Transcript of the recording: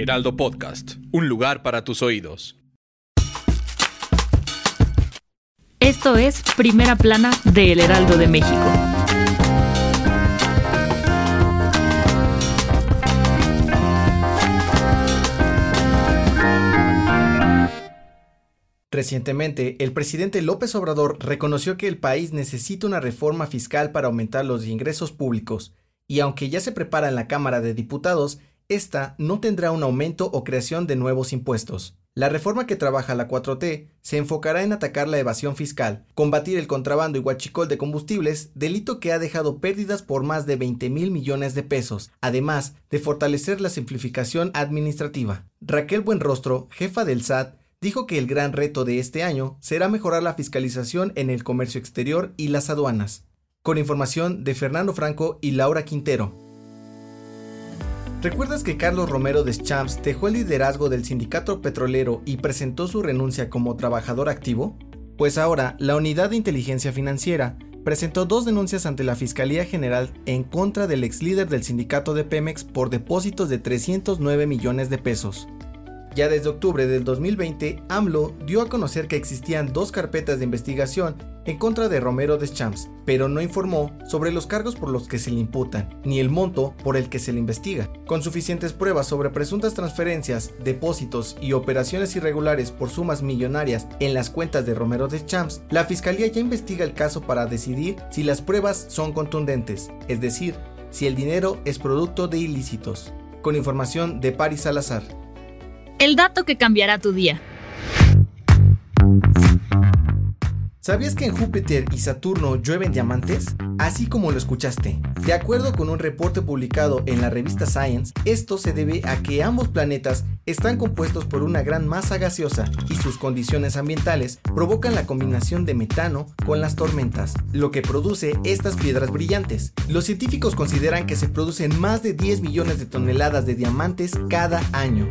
Heraldo Podcast, un lugar para tus oídos. Esto es Primera Plana de El Heraldo de México. Recientemente, el presidente López Obrador reconoció que el país necesita una reforma fiscal para aumentar los ingresos públicos, y aunque ya se prepara en la Cámara de Diputados, esta no tendrá un aumento o creación de nuevos impuestos. La reforma que trabaja la 4T se enfocará en atacar la evasión fiscal, combatir el contrabando y huachicol de combustibles, delito que ha dejado pérdidas por más de 20 mil millones de pesos, además de fortalecer la simplificación administrativa. Raquel Buenrostro, jefa del SAT, dijo que el gran reto de este año será mejorar la fiscalización en el comercio exterior y las aduanas. Con información de Fernando Franco y Laura Quintero. ¿Recuerdas que Carlos Romero de Champs dejó el liderazgo del sindicato petrolero y presentó su renuncia como trabajador activo? Pues ahora, la Unidad de Inteligencia Financiera presentó dos denuncias ante la Fiscalía General en contra del ex líder del sindicato de Pemex por depósitos de 309 millones de pesos. Ya desde octubre del 2020, AMLO dio a conocer que existían dos carpetas de investigación en contra de Romero Deschamps, pero no informó sobre los cargos por los que se le imputan, ni el monto por el que se le investiga. Con suficientes pruebas sobre presuntas transferencias, depósitos y operaciones irregulares por sumas millonarias en las cuentas de Romero Deschamps, la Fiscalía ya investiga el caso para decidir si las pruebas son contundentes, es decir, si el dinero es producto de ilícitos. Con información de Paris Salazar. El dato que cambiará tu día. ¿Sabías que en Júpiter y Saturno llueven diamantes? Así como lo escuchaste. De acuerdo con un reporte publicado en la revista Science, esto se debe a que ambos planetas están compuestos por una gran masa gaseosa y sus condiciones ambientales provocan la combinación de metano con las tormentas, lo que produce estas piedras brillantes. Los científicos consideran que se producen más de 10 millones de toneladas de diamantes cada año.